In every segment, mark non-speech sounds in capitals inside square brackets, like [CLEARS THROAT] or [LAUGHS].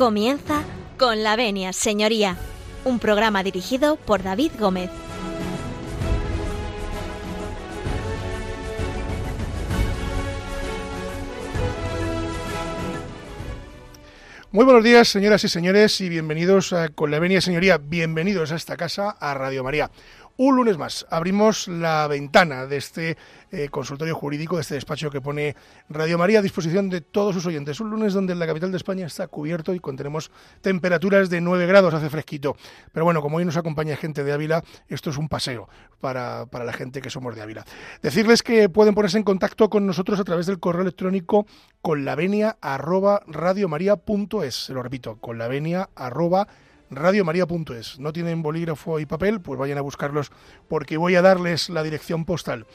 Comienza con la venia, señoría, un programa dirigido por David Gómez. Muy buenos días, señoras y señores, y bienvenidos a, con la venia, señoría, bienvenidos a esta casa, a Radio María. Un lunes más abrimos la ventana de este eh, consultorio jurídico, de este despacho que pone Radio María a disposición de todos sus oyentes. Un lunes donde la capital de España está cubierto y contenemos temperaturas de 9 grados, hace fresquito. Pero bueno, como hoy nos acompaña gente de Ávila, esto es un paseo para, para la gente que somos de Ávila. Decirles que pueden ponerse en contacto con nosotros a través del correo electrónico con la venia arroba. Se lo repito, con la venia arroba. No tienen bolígrafo y papel, pues vayan a buscarlos porque voy a darles la dirección postal,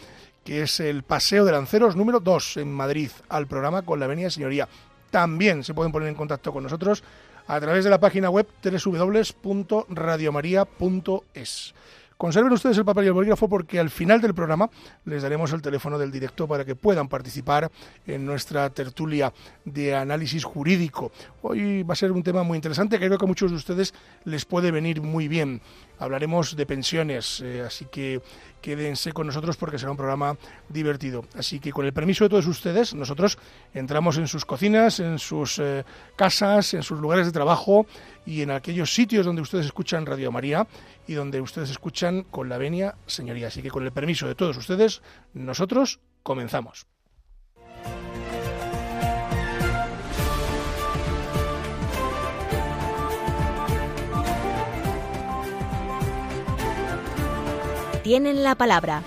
que es el Paseo de Lanceros número 2 en Madrid, al programa con la Avenida Señoría. También se pueden poner en contacto con nosotros a través de la página web www.radiomaria.es. Conserven ustedes el papel y el bolígrafo porque al final del programa les daremos el teléfono del directo para que puedan participar en nuestra tertulia de análisis jurídico. Hoy va a ser un tema muy interesante que creo que a muchos de ustedes les puede venir muy bien. Hablaremos de pensiones, eh, así que quédense con nosotros porque será un programa divertido. Así que con el permiso de todos ustedes, nosotros entramos en sus cocinas, en sus eh, casas, en sus lugares de trabajo y en aquellos sitios donde ustedes escuchan Radio María y donde ustedes escuchan con la venia, señoría. Así que con el permiso de todos ustedes, nosotros comenzamos. Tienen la palabra.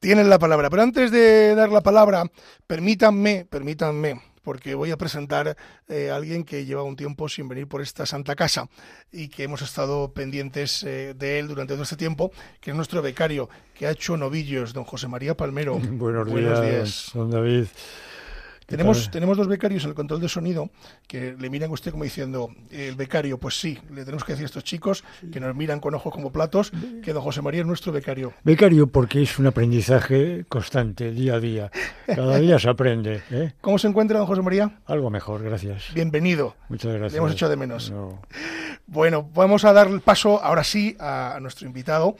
Tienen la palabra. Pero antes de dar la palabra, permítanme, permítanme, porque voy a presentar eh, a alguien que lleva un tiempo sin venir por esta santa casa y que hemos estado pendientes eh, de él durante todo este tiempo, que es nuestro becario, que ha hecho novillos, don José María Palmero. [LAUGHS] Buenos, días, don David. Tenemos, tenemos dos becarios en el control de sonido que le miran a usted como diciendo, el becario, pues sí, le tenemos que decir a estos chicos que nos miran con ojos como platos, que don José María es nuestro becario. Becario porque es un aprendizaje constante, día a día. Cada día se aprende. ¿eh? [LAUGHS] ¿Cómo se encuentra don José María? Algo mejor, gracias. Bienvenido. Muchas gracias. Le hemos hecho de menos. No. Bueno, vamos a dar el paso ahora sí a nuestro invitado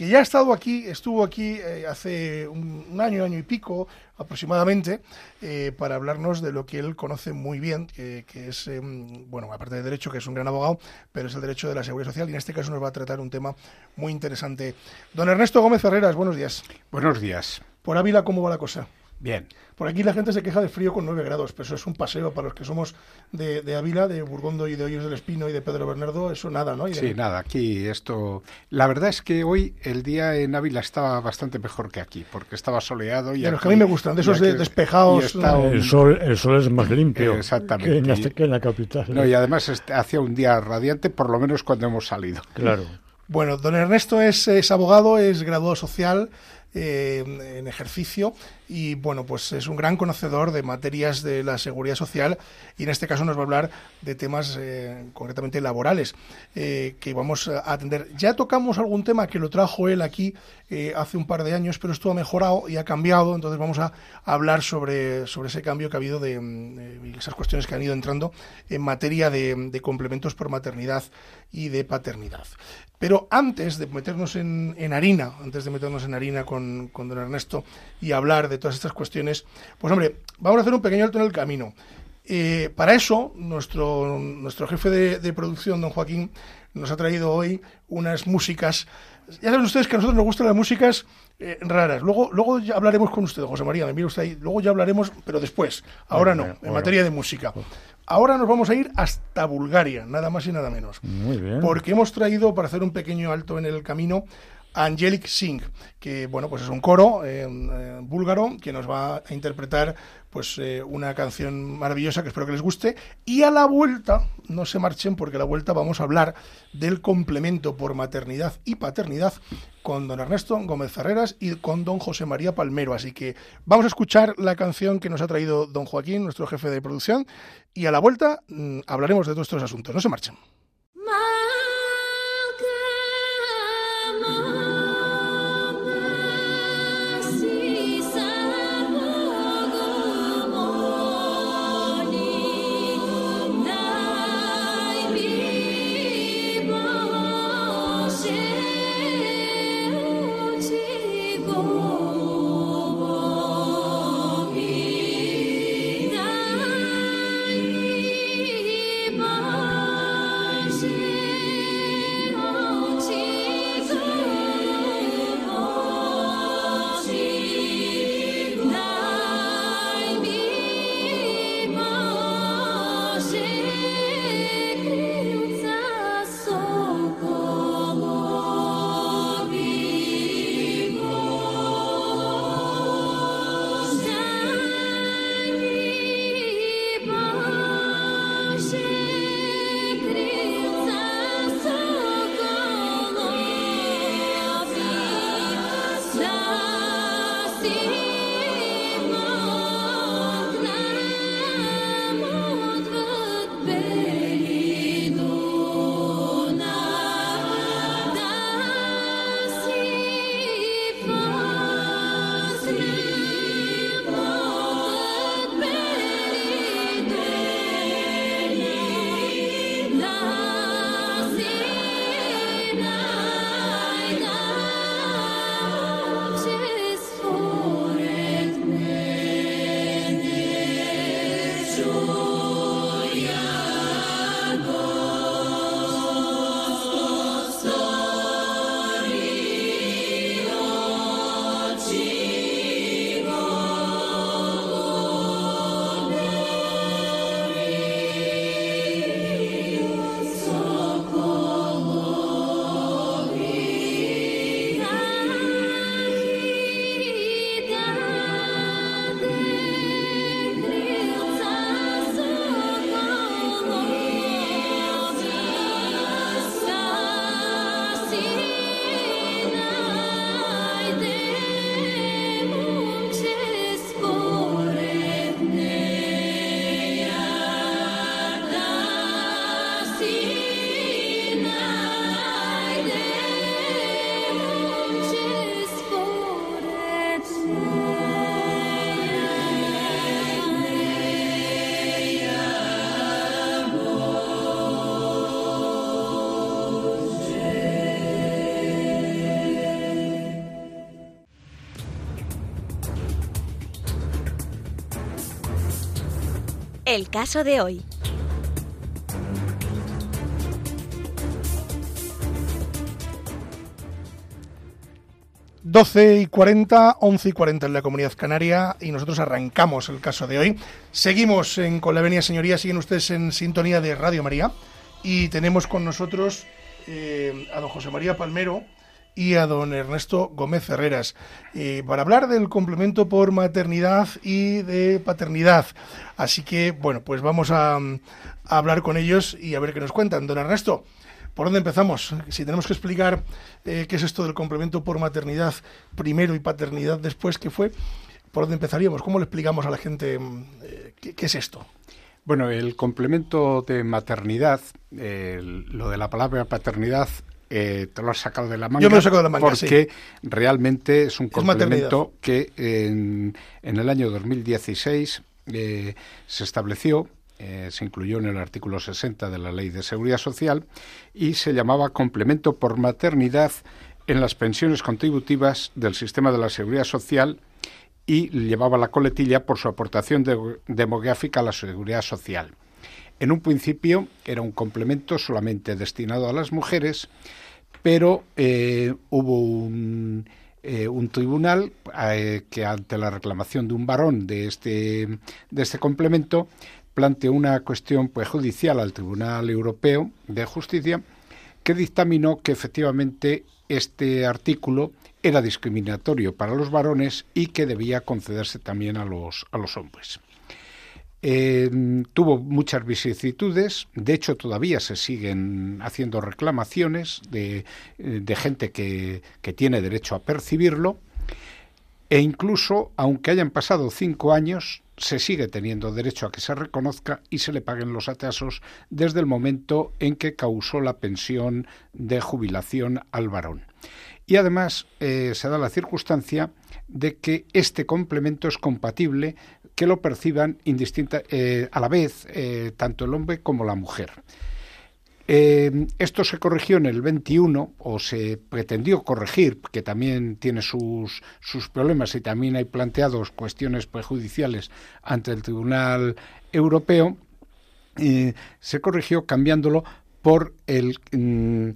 que ya ha estado aquí, estuvo aquí eh, hace un, un, año, año y pico aproximadamente, eh, para hablarnos de lo que él conoce muy bien, que, que es, eh, bueno, aparte de derecho, que es un gran abogado, pero es el derecho de la seguridad social y en este caso nos va a tratar un tema muy interesante. Don Ernesto Gómez Ferreras, buenos días. Buenos días. Por Ávila, ¿cómo va la cosa? Bien. Por aquí la gente se queja de frío con 9 grados, pero eso es un paseo para los que somos de, de Ávila, de Burgondo y de Hoyos del Espino y de Pedro Bernardo, eso nada, ¿no? Y de... Sí, nada, aquí esto... La verdad es que hoy el día en Ávila estaba bastante mejor que aquí, porque estaba soleado y... De los que a mí me gustan, de esos de, despejados... Está un... el, sol, el sol es más limpio Exactamente. Que, en la, que en la capital. No, y además este, hacía un día radiante, por lo menos cuando hemos salido. Claro. Bueno, don Ernesto es, es abogado, es graduado social, eh, en ejercicio y bueno, pues es un gran conocedor de materias de la seguridad social y en este caso nos va a hablar de temas eh, concretamente laborales eh, que vamos a atender. Ya tocamos algún tema que lo trajo él aquí eh, hace un par de años, pero esto ha mejorado y ha cambiado, entonces vamos a hablar sobre, sobre ese cambio que ha habido de, de esas cuestiones que han ido entrando en materia de, de complementos por maternidad y de paternidad. Pero antes de meternos en, en harina, antes de meternos en harina con, con, don Ernesto y hablar de todas estas cuestiones, pues hombre, vamos a hacer un pequeño alto en el camino. Eh, para eso, nuestro, nuestro jefe de, producción, don Joaquín, nos ha traído hoy unas músicas. Ya saben ustedes que a nosotros nos gustan las músicas eh, raras. Luego, luego ya hablaremos con usted, José María, me mira usted ahí. Luego ya hablaremos, pero después. Ahora no, en materia de música. Ahora nos vamos a ir hasta Bulgaria, nada más y nada menos. Muy bien. Porque hemos traído, para hacer un pequeño alto en el camino, a Angelic Singh, que bueno, pues es un coro eh, eh, búlgaro que nos va a interpretar pues eh, una canción maravillosa que espero que les guste. Y a la vuelta, no se marchen porque a la vuelta vamos a hablar del complemento por maternidad y paternidad con don Ernesto Gómez Ferreras y con don José María Palmero. Así que vamos a escuchar la canción que nos ha traído don Joaquín, nuestro jefe de producción, y a la vuelta mmm, hablaremos de todos estos asuntos. No se marchen. El caso de hoy. 12 y 40, 11 y 40 en la Comunidad Canaria y nosotros arrancamos el caso de hoy. Seguimos en, con la Venia Señoría, siguen ustedes en sintonía de Radio María y tenemos con nosotros eh, a don José María Palmero y a don Ernesto Gómez Herreras eh, para hablar del complemento por maternidad y de paternidad. Así que, bueno, pues vamos a, a hablar con ellos y a ver qué nos cuentan. Don Ernesto, ¿Por dónde empezamos? Si tenemos que explicar eh, qué es esto del complemento por maternidad primero y paternidad después, ¿qué fue? ¿Por dónde empezaríamos? ¿Cómo le explicamos a la gente mm, eh, qué, es esto? Bueno, el complemento de maternidad, lo de la palabra paternidad, eh, te lo has sacado de la manga. Yo me lo he sacado de la manga, Porque realmente es un complemento que en, en, el año 2016 se estableció eh, se incluyó en el artículo 60 de la Ley de Seguridad Social y se llamaba complemento por maternidad en las pensiones contributivas del sistema de la Seguridad Social y llevaba la coletilla por su aportación demográfica a la Seguridad Social. En un principio era un complemento solamente destinado a las mujeres, pero eh, hubo un, eh, un tribunal que ante la reclamación de un varón de este, de este complemento planteó una cuestión pues, judicial al Tribunal Europeo de Justicia que dictaminó que efectivamente este artículo era discriminatorio para los varones y que debía concederse también a los, a los hombres. Eh, tuvo muchas vicisitudes, de hecho todavía se siguen haciendo reclamaciones de, de gente que, que tiene derecho a percibirlo e incluso, aunque hayan pasado cinco años, se sigue teniendo derecho a que se reconozca y se le paguen los atrasos desde el momento en que causó la pensión de jubilación al varón. Y además eh, se da la circunstancia de que este complemento es compatible que lo perciban indistinta, eh, a la vez eh, tanto el hombre como la mujer. Eh, esto se corrigió en el 21, o se pretendió corregir, que también tiene sus, sus problemas y también hay planteados cuestiones prejudiciales ante el Tribunal Europeo, se corrigió cambiándolo por el, mm,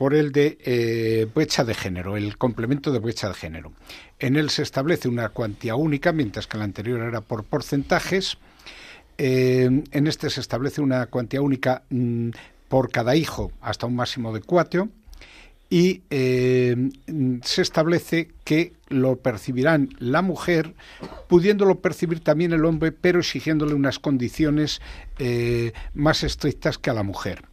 por el de eh, brecha de género, el complemento de brecha de género. En él se establece una cuantía única, mientras que el anterior era por porcentajes. en este se establece una cuantía única mm, por cada hijo hasta un máximo de cuatro y eh, se establece que lo percibirán la mujer, pudiéndolo percibir también el hombre, pero exigiéndole unas condiciones eh, más estrictas que a la mujer.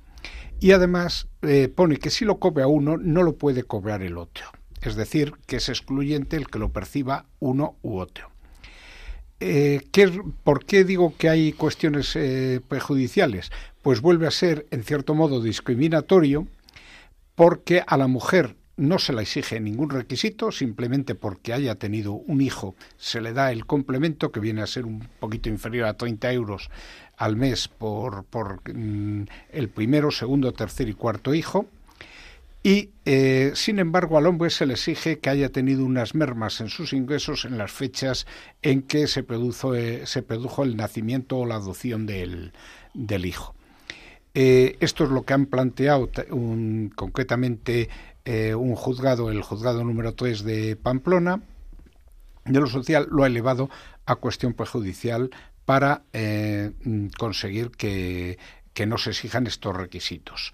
Y además eh, pone que si lo cobra uno, no lo puede cobrar el otro. Es decir, que es excluyente el que lo perciba uno u otro. ¿Por qué digo que hay cuestiones prejudiciales? pues vuelve a ser, en cierto modo, discriminatorio porque a la mujer no se la exige ningún requisito, simplemente porque haya tenido un hijo se le da el complemento que viene a ser un poquito inferior a 30 euros al mes por, por mm, el primero, segundo, tercer y cuarto hijo. Y, eh, sin embargo, al hombre se le exige que haya tenido unas mermas en sus ingresos en las fechas en que se, produjo, eh, se produjo el nacimiento o la adopción del hijo. Eh, esto es lo que han planteado concretamente eh, un juzgado, el juzgado número 3 de Pamplona, de lo social lo ha elevado a cuestión prejudicial para eh, conseguir que, que, no se exijan estos requisitos.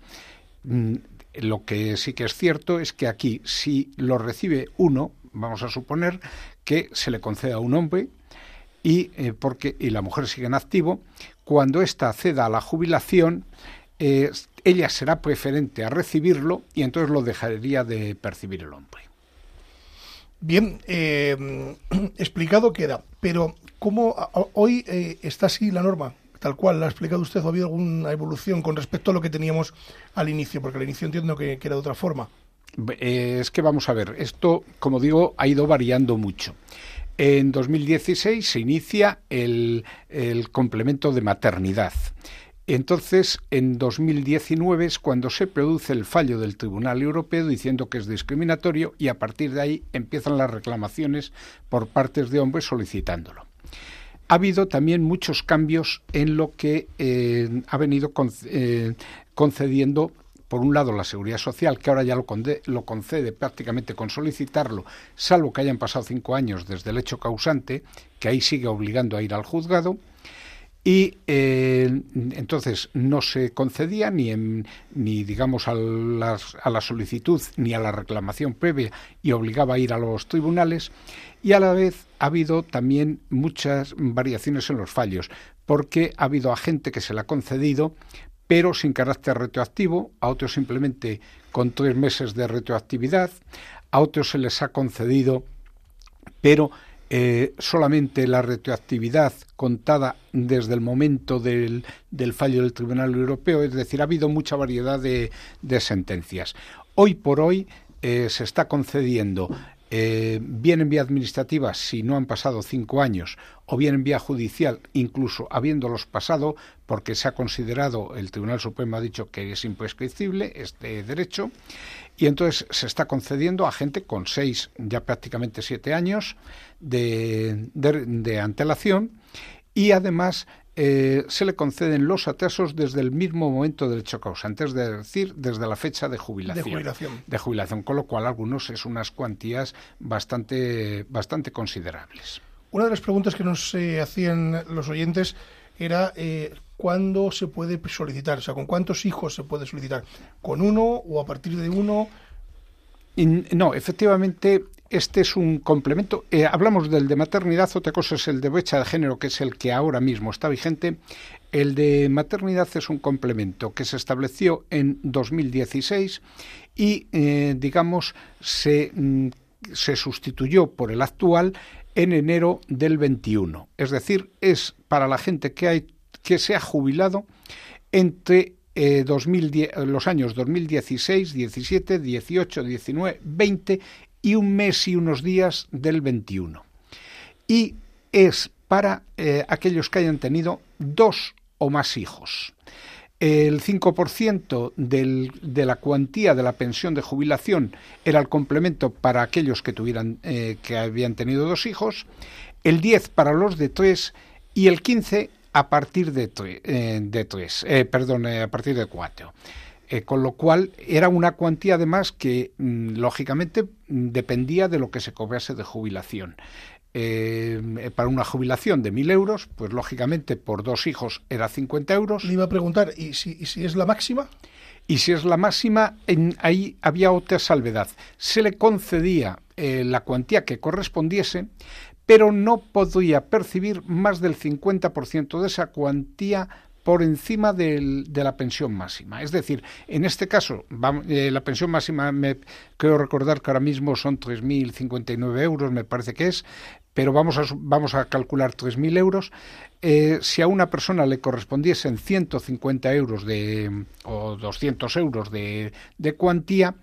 Mm, lo que sí que es cierto es que aquí, si lo recibe uno, vamos a suponer que se le concede a un hombre y, porque, y la mujer sigue en activo, cuando ésta acceda a la jubilación, eh, ella será preferente a recibirlo y entonces lo dejaría de percibir el hombre. Bien, eh, [CLEARS THROAT] explicado queda, pero ¿cómo hoy eh, está así la norma? Tal cual, ¿la ha explicado usted o ha habido alguna evolución con respecto a lo que teníamos al inicio? Porque al inicio entiendo que, era de otra forma. es que vamos a ver, esto, como digo, ha ido variando mucho. En 2016 se inicia el, el complemento de maternidad. Entonces, en 2019 es cuando se produce el fallo del Tribunal Europeo diciendo que es discriminatorio y a partir de ahí empiezan las reclamaciones por partes de hombres solicitándolo. ha habido también muchos cambios en lo que eh, ha venido eh, concediendo por un lado la seguridad social, que ahora ya lo, lo, concede prácticamente con solicitarlo, salvo que hayan pasado cinco años desde el hecho causante, que ahí sigue obligando a ir al juzgado, y eh, entonces no se concedía ni, en, ni digamos a, a la solicitud ni a la reclamación previa y obligaba a ir a los tribunales. Y a la vez ha habido también muchas variaciones en los fallos porque ha habido a gente que se le ha concedido pero sin carácter retroactivo, a otros simplemente con tres meses de retroactividad, a otros se les ha concedido pero eh, solamente la retroactividad contada desde el momento del, fallo del Tribunal Europeo, es decir, ha habido mucha variedad de, sentencias. Hoy por hoy eh, se está concediendo eh, bien en vía administrativa si no han pasado cinco años o bien en vía judicial, incluso habiéndolos pasado, porque se ha considerado, el Tribunal Supremo ha dicho que es imprescriptible este derecho, y entonces se está concediendo a gente con seis, ya prácticamente siete años de, de antelación, y además eh, se le conceden los atrasos desde el mismo momento del hecho causante, es decir, desde la fecha de jubilación. De jubilación. con lo cual algunos es unas cuantías bastante, bastante considerables. Una de las preguntas que nos eh, hacían los oyentes era eh, cuándo se puede solicitar, o sea, con cuántos hijos se puede solicitar, con uno o a partir de uno. no, efectivamente, este es un complemento. Eh, hablamos del de maternidad, otra cosa es el de brecha de género, que es el que ahora mismo está vigente. El de maternidad es un complemento que se estableció en 2016 y, eh, digamos, se, mm, se sustituyó por el actual en enero del 21. Es decir, es para la gente que, hay, que se ha jubilado entre eh, los años 2016, 17, 18, 19, 20 y un mes y unos días del 21. Y es para eh, aquellos que hayan tenido dos o más hijos. El 5% del, de la cuantía de la pensión de jubilación era el complemento para aquellos que, tuvieran, eh, que habían tenido dos hijos, el 10% para los de tres y el 15% a partir de, eh, de tres, perdón, a partir de cuatro. Eh, con lo cual era una cuantía además que mm, lógicamente dependía de lo que se cobrase de jubilación. Eh, para una jubilación de 1.000 euros, pues lógicamente por dos hijos era 50 euros. Le iba a preguntar, ¿y si, es la máxima? Y si es la máxima, en, ahí había otra salvedad. Se le concedía eh, la cuantía que correspondiese, pero no podía percibir más del 50% de esa cuantía por encima de la pensión máxima. Es decir, en este caso, eh, la pensión máxima, me creo recordar que ahora mismo son 3.059 euros, me parece que es, pero vamos a, vamos a calcular 3.000 euros. Eh, si a una persona le correspondiesen 150 euros de, o 200 euros de, de cuantía,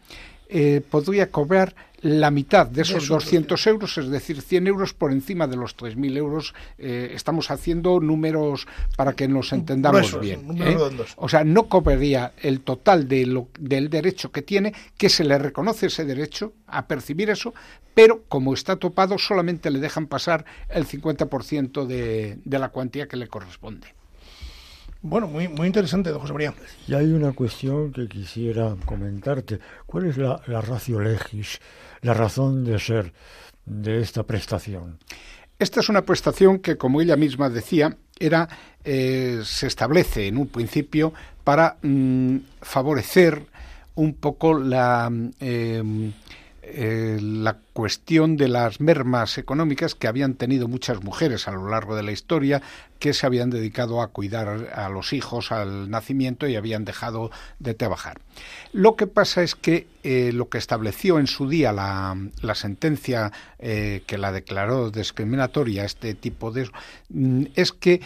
eh, podría cobrar la mitad de esos, 200 euros, es decir, 100 euros por encima de los 3.000 euros. Eh, estamos haciendo números para que nos entendamos bien. ¿eh? O sea, no cobraría el total de lo, del derecho que tiene, que se le reconoce ese derecho a percibir eso, pero como está topado, solamente le dejan pasar el 50% de, de la cuantía que le corresponde. Bueno, muy, muy interesante, don José María. Y hay una cuestión que quisiera comentarte. ¿Cuál es la, la ratio legis, la razón de ser de esta prestación? Esta es una prestación que, como ella misma decía, era eh, se establece en un principio para mm, favorecer un poco la eh, eh, la cuestión de las mermas económicas que habían tenido muchas mujeres a lo largo de la historia que se habían dedicado a cuidar a los hijos al nacimiento y habían dejado de trabajar. Lo que pasa es que eh, lo que estableció en su día la, sentencia eh, que la declaró discriminatoria este tipo de mm, es que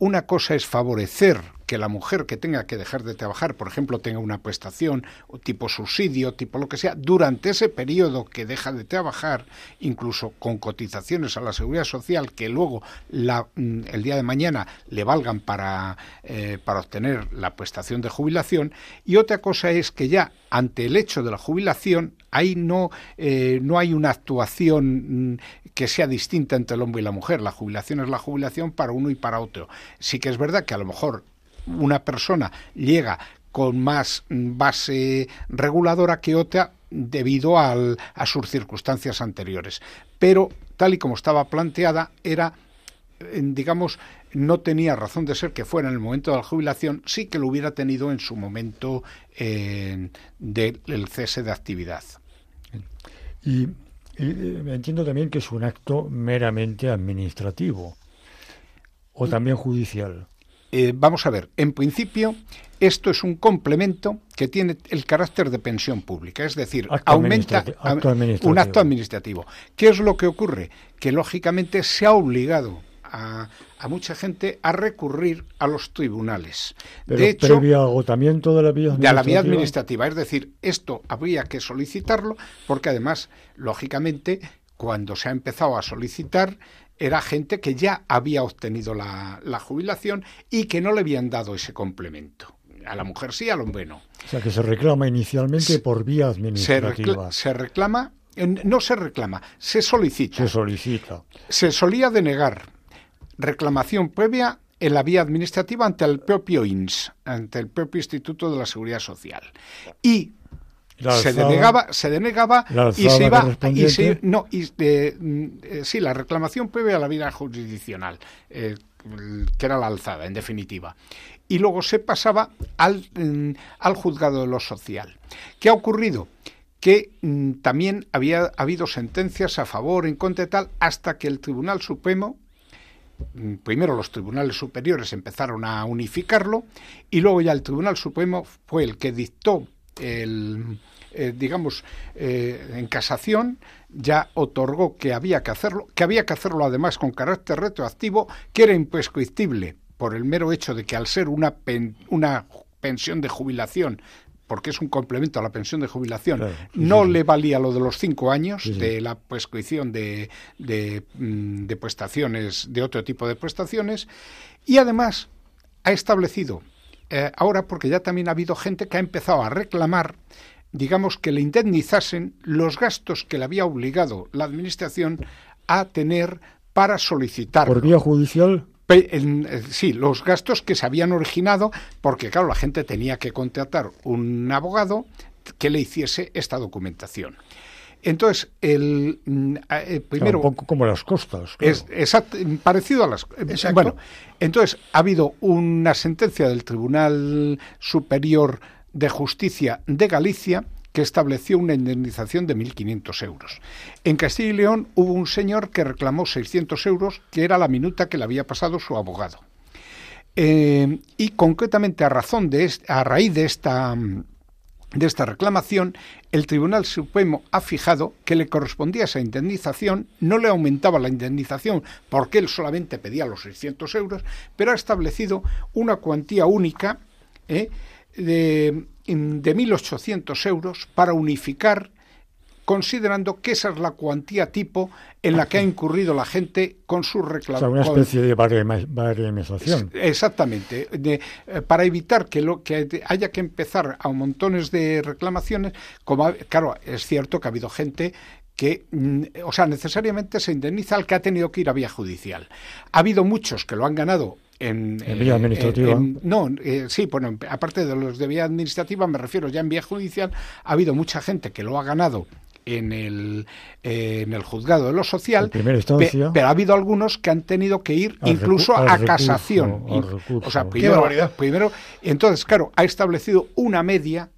una cosa es favorecer que la mujer que tenga que dejar de trabajar, por ejemplo, tenga una prestación tipo subsidio, tipo lo que sea, durante ese periodo que deja de trabajar, incluso con cotizaciones a la seguridad social que luego mm, el día de mañana le valgan para, eh, para obtener la prestación de jubilación. Y otra cosa es que ya ante el hecho de la jubilación, ahí no, eh, no hay una actuación mm, que sea distinta entre el hombre y la mujer. La jubilación es la jubilación para uno y para otro. Sí que es verdad que a lo mejor una persona llega con más base reguladora que otra debido a sus circunstancias anteriores. Pero, tal y como estaba planteada, era, eh, digamos, no tenía razón de ser que fuera en el momento de la jubilación, sí que lo hubiera tenido en su momento eh, del cese de actividad. Y eh, entiendo también que es un acto meramente administrativo o también judicial. Eh, vamos a ver, en principio esto es un complemento que tiene el carácter de pensión pública, es decir, aumenta un acto administrativo. ¿Qué es lo que ocurre? Que lógicamente se ha obligado a, mucha gente a recurrir a los tribunales. de hecho, previo agotamiento de la vía administrativa. De la vía administrativa, es decir, esto habría que solicitarlo porque además, lógicamente, cuando se ha empezado a solicitar era gente que ya había obtenido la, jubilación y que no le habían dado ese complemento. A la mujer sí, al hombre no. O sea, que se reclama inicialmente por vía administrativa. Se, reclama, no se reclama, se solicita. Se solicita. Se solía denegar reclamación previa en la vía administrativa ante el propio INS, ante el propio Instituto de la Seguridad Social. Y se denegaba, se denegaba y se iba y se, no y mm, eh, sí la reclamación previa a la vida jurisdiccional eh, que era la alzada en definitiva. Y luego se pasaba al, mm, al juzgado de lo social. Qué ha ocurrido que mm, también había habido sentencias a favor en contra de tal hasta que el Tribunal Supremo primero los tribunales superiores empezaron a unificarlo y luego ya el Tribunal Supremo fue el que dictó el, eh, digamos, eh, en casación ya otorgó que había que hacerlo, que había que hacerlo además con carácter retroactivo, que era imprescriptible por el mero hecho de que al ser una, una pensión de jubilación porque es un complemento a la pensión de jubilación, no le valía lo de los cinco años de la prescripción de, mm, de, prestaciones, de otro tipo de prestaciones, y además ha establecido, eh, ahora porque ya también ha habido gente que ha empezado a reclamar digamos, que le indemnizasen los gastos que le había obligado la Administración a tener para solicitar. ¿Por vía judicial? Eh, sí, los gastos que se habían originado, porque claro, la gente tenía que contratar un abogado que le hiciese esta documentación. Entonces, el mm, eh, primero. un poco como las costas. Es parecido a las. Exacto. Bueno, entonces ha habido una sentencia del Tribunal Superior de Justicia de Galicia que estableció una indemnización de 1.500 euros. En Castilla y León hubo un señor que reclamó 600 euros, que era la minuta que le había pasado su abogado. Eh, y concretamente a razón de a raíz de esta de esta reclamación, el Tribunal Supremo ha fijado que le correspondía esa indemnización, no le aumentaba la indemnización porque él solamente pedía los 600 euros, pero ha establecido una cuantía única ¿eh? de, de 1.800 euros para unificar considerando que esa es la cuantía tipo en la que ha incurrido la gente con su reclamación. O sea, una especie de baremización. Exactamente. De, eh, para evitar que, lo, que haya que empezar a montones de reclamaciones, como claro, es cierto que ha habido gente que, mm, o sea, necesariamente se indemniza al que ha tenido que ir a vía judicial. Ha habido muchos que lo han ganado en, vía administrativa. no, eh, sí, bueno, aparte de los de vía administrativa, me refiero ya en vía judicial, ha habido mucha gente que lo ha ganado en el, eh, en el juzgado de lo social, pero ha habido algunos que han tenido que ir incluso a casación. o sea, primero, primero, entonces, claro, ha establecido una media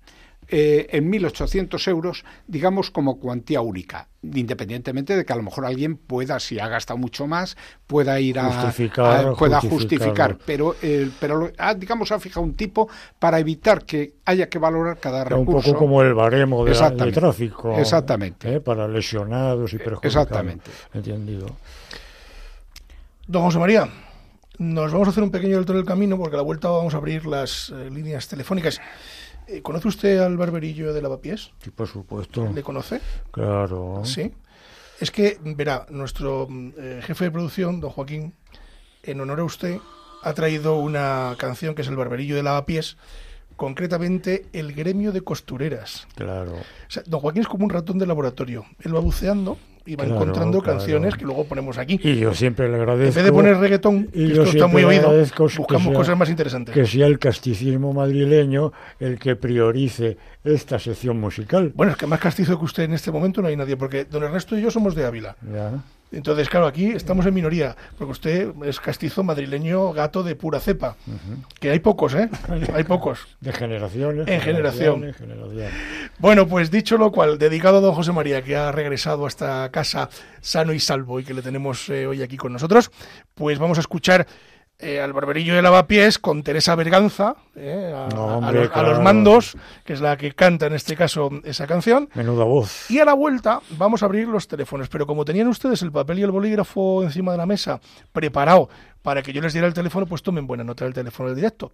eh, en 1.800 euros, digamos, como cuantía única, independientemente de que a lo mejor alguien pueda, si ha gastado mucho más, pueda ir a, justificar, pueda justificar, pero, eh, pero digamos, ha fijado un tipo para evitar que haya que valorar cada recurso. Un poco como el baremo de, tráfico. Exactamente. ¿eh? Para lesionados y perjudicados. Exactamente. Entendido. Don José María, nos vamos a hacer un pequeño alto en el camino porque a la vuelta vamos a abrir las líneas telefónicas. Eh, ¿Conoce usted al barberillo de Lavapiés? Sí, por supuesto. ¿Le conoce? Claro. Sí. Es que, verá, nuestro eh, jefe de producción, don Joaquín, en honor a usted, ha traído una canción que es El barberillo de Lavapiés, concretamente El gremio de costureras. Claro. don Joaquín es como un ratón de laboratorio. Él va buceando y va encontrando canciones que luego ponemos aquí. Y yo siempre le agradezco. En vez de poner reggaetón, que esto está muy oído, buscamos cosas más interesantes. Que sea el casticismo madrileño el que priorice esta sección musical. Bueno, es que más castizo que usted en este momento no hay nadie, porque don Ernesto y yo somos de Ávila. Entonces, claro, aquí estamos en minoría, porque usted es castizo madrileño gato de pura cepa, que hay pocos, ¿eh? [LAUGHS] Hay pocos. De generaciones. En generación. Bueno, pues dicho lo cual, dedicado a don José María, que ha regresado a esta casa sano y salvo y que le tenemos eh, hoy aquí con nosotros, pues vamos a escuchar eh, al barberillo de lavapiés con Teresa Berganza, eh, a, los, mandos, que es la que canta en este caso esa canción. Menuda voz. Y a la vuelta vamos a abrir los teléfonos, pero como tenían ustedes el papel y el bolígrafo encima de la mesa preparado para que yo les diera el teléfono, pues tomen buena nota del teléfono del directo.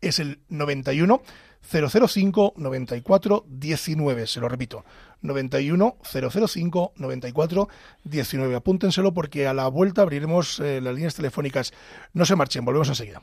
Es el 91 005 94 19, se lo repito, 91 005 94 19. Apúntenselo porque a la vuelta abriremos eh, las líneas telefónicas. No se marchen, volvemos enseguida.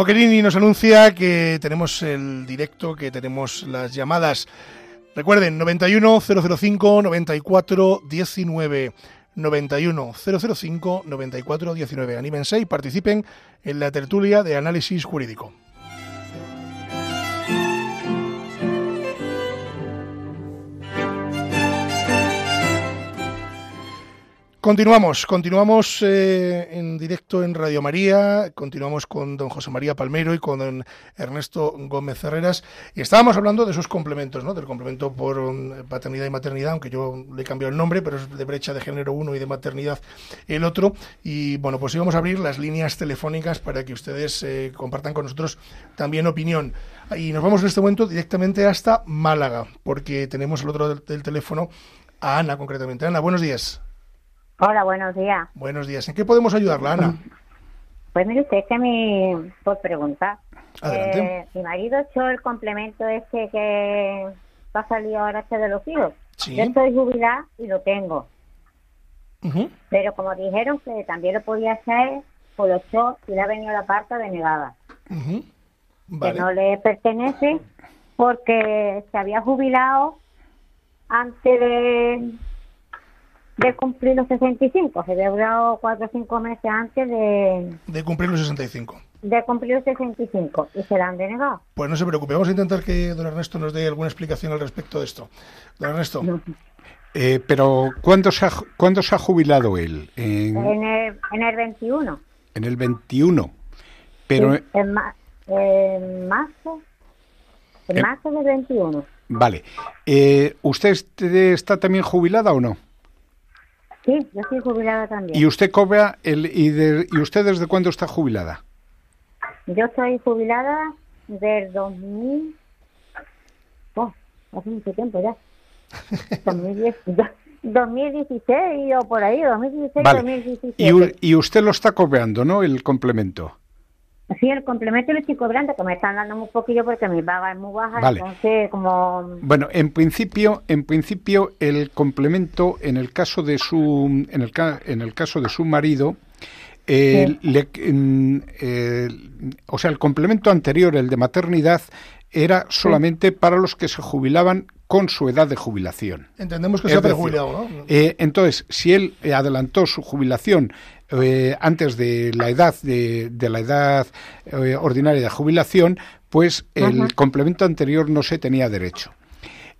Boquerini nos anuncia que tenemos el directo, que tenemos las llamadas. Recuerden, 91 005 94 19. 91 005 94 19. Anímense y participen en la tertulia de análisis jurídico. Continuamos, continuamos eh, en directo en Radio María, continuamos con don José María Palmero y con don Ernesto Gómez Herreras y estábamos hablando de esos complementos, ¿no? del complemento por um, paternidad y maternidad, aunque yo le he cambiado el nombre, pero es de brecha de género uno y de maternidad el otro. Y bueno, pues íbamos a abrir las líneas telefónicas para que ustedes eh, compartan con nosotros también opinión. Y nos vamos en este momento directamente hasta Málaga, porque tenemos el otro del teléfono a Ana concretamente. Ana, buenos días. Hola, buenos días. Buenos días. ¿En qué podemos ayudarla, Ana? Pues mire usted, que mi, por preguntar. Adelante. Eh, mi marido echó el complemento ese que va a salir ahora este de los hijos. ¿Sí? Yo estoy jubilada y lo tengo. Pero como dijeron que también lo podía hacer, pues lo echó y le ha venido la parte denegada. Que no le pertenece porque se había jubilado antes de de cumplir los 65. Se había durado cuatro o cinco meses antes de... De cumplir los 65. De cumplir los 65 y se la han denegado. Pues no se preocupe, vamos a intentar que don Ernesto nos dé alguna explicación al respecto de esto. Don Ernesto. Eh, pero ¿cuándo se, ha, ¿cuándo se ha jubilado él? En, el, en el 21. En el 21. Pero... en, marzo. En, marzo del 21. Vale. Eh, ¿Usted está también jubilada o no? Sí, yo estoy jubilada también. ¿Y usted cobra el y, de, y usted desde cuándo está jubilada? Yo estoy jubilada del 2000 oh, hace mucho tiempo ya. [LAUGHS] 2010, 2016 o por ahí, 2016, vale. 2017. Y, y usted lo está cobrando, ¿no? El complemento. Sí, el complemento lo estoy cobrando, que me están dando un poquillo porque mi paga es muy baja, entonces como... Bueno, en principio, en principio el complemento en el caso de su, en el, en el caso de su marido, eh, o sea, el complemento anterior, el de maternidad, era solamente para los que se jubilaban con su edad de jubilación. Entendemos que se ha prejubilado, ¿no? Eh, entonces, si él adelantó su jubilación eh, antes de la edad de, la edad eh, ordinaria de jubilación, pues el complemento anterior no se tenía derecho.